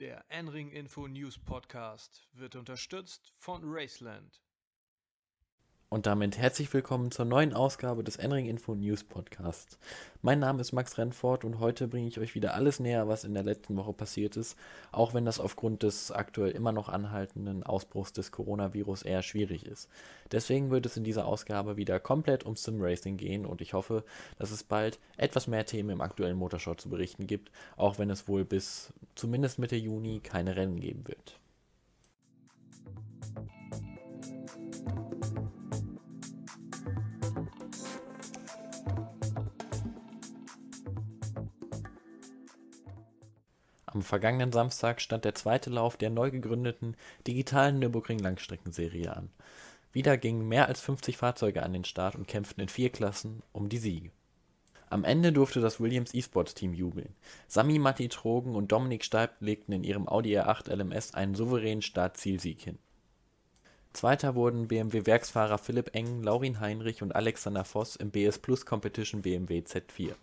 Der N-Ring Info News Podcast wird unterstützt von Raceland. Und damit herzlich willkommen zur neuen Ausgabe des Enring Info News Podcasts. Mein Name ist Max Rennfort und heute bringe ich euch wieder alles näher, was in der letzten Woche passiert ist, auch wenn das aufgrund des aktuell immer noch anhaltenden Ausbruchs des Coronavirus eher schwierig ist. Deswegen wird es in dieser Ausgabe wieder komplett um Sim Racing gehen und ich hoffe, dass es bald etwas mehr Themen im aktuellen Motorsport zu berichten gibt, auch wenn es wohl bis zumindest Mitte Juni keine Rennen geben wird. Am vergangenen Samstag stand der zweite Lauf der neu gegründeten digitalen Nürburgring-Langstreckenserie an. Wieder gingen mehr als 50 Fahrzeuge an den Start und kämpften in vier Klassen um die Siege. Am Ende durfte das Williams eSports Team jubeln. Sami Matti Trogen und Dominik Steib legten in ihrem Audi R8 LMS einen souveränen Start-Zielsieg hin. Zweiter wurden BMW-Werksfahrer Philipp Eng, Laurin Heinrich und Alexander Voss im BS Plus Competition BMW Z4.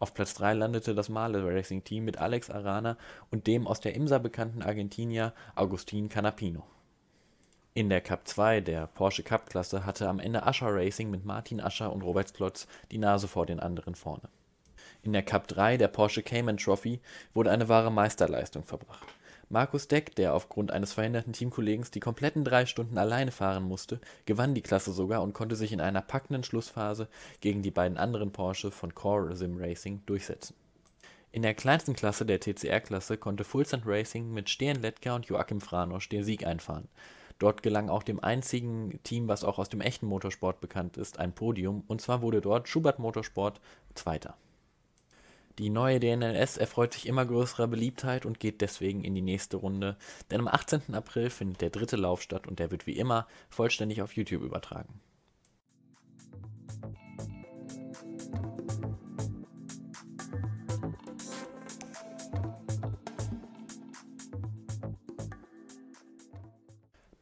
Auf Platz 3 landete das Male Racing Team mit Alex Arana und dem aus der IMSA bekannten Argentinier Agustin Canapino. In der Cup 2 der Porsche Cup-Klasse hatte am Ende Ascher Racing mit Martin Ascher und Robert Klotz die Nase vor den anderen vorne. In der Cup 3 der Porsche Cayman Trophy wurde eine wahre Meisterleistung verbracht Markus Deck, der aufgrund eines verhinderten Teamkollegen die kompletten drei Stunden alleine fahren musste, gewann die Klasse sogar und konnte sich in einer packenden Schlussphase gegen die beiden anderen Porsche von Core Sim Racing durchsetzen. In der kleinsten Klasse der TCR-Klasse konnte Fullsend Racing mit Stehen Letka und Joachim Franosch den Sieg einfahren. Dort gelang auch dem einzigen Team, was auch aus dem echten Motorsport bekannt ist, ein Podium, und zwar wurde dort Schubert Motorsport Zweiter. Die neue DNLS erfreut sich immer größerer Beliebtheit und geht deswegen in die nächste Runde, denn am 18. April findet der dritte Lauf statt und der wird wie immer vollständig auf YouTube übertragen.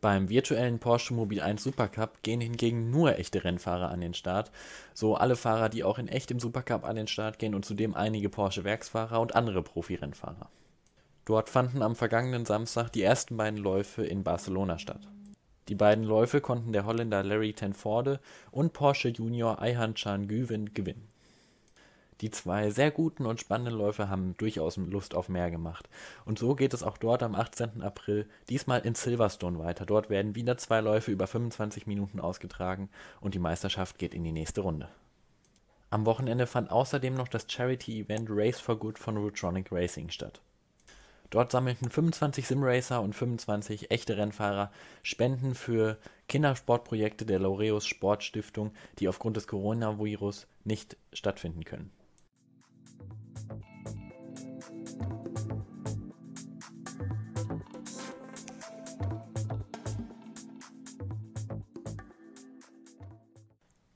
Beim virtuellen Porsche Mobil 1 Supercup gehen hingegen nur echte Rennfahrer an den Start, so alle Fahrer, die auch in echt im Supercup an den Start gehen und zudem einige Porsche-Werksfahrer und andere Profi-Rennfahrer. Dort fanden am vergangenen Samstag die ersten beiden Läufe in Barcelona statt. Die beiden Läufe konnten der Holländer Larry Tenforde und Porsche Junior Ayhan Can Güven gewinnen. Die zwei sehr guten und spannenden Läufe haben durchaus Lust auf mehr gemacht. Und so geht es auch dort am 18. April, diesmal in Silverstone weiter. Dort werden wieder zwei Läufe über 25 Minuten ausgetragen und die Meisterschaft geht in die nächste Runde. Am Wochenende fand außerdem noch das Charity-Event Race for Good von Rotronic Racing statt. Dort sammelten 25 Simracer und 25 echte Rennfahrer Spenden für Kindersportprojekte der Laureus Sportstiftung, die aufgrund des Coronavirus nicht stattfinden können.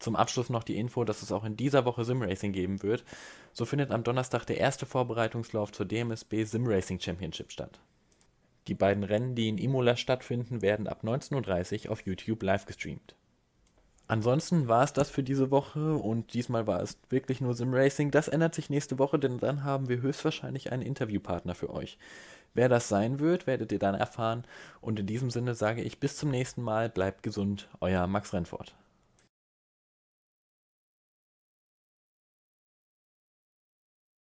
Zum Abschluss noch die Info, dass es auch in dieser Woche Simracing geben wird. So findet am Donnerstag der erste Vorbereitungslauf zur DMSB Simracing Championship statt. Die beiden Rennen, die in Imola stattfinden, werden ab 19.30 Uhr auf YouTube live gestreamt. Ansonsten war es das für diese Woche und diesmal war es wirklich nur Simracing. Das ändert sich nächste Woche, denn dann haben wir höchstwahrscheinlich einen Interviewpartner für euch. Wer das sein wird, werdet ihr dann erfahren. Und in diesem Sinne sage ich bis zum nächsten Mal, bleibt gesund, euer Max Rennfort.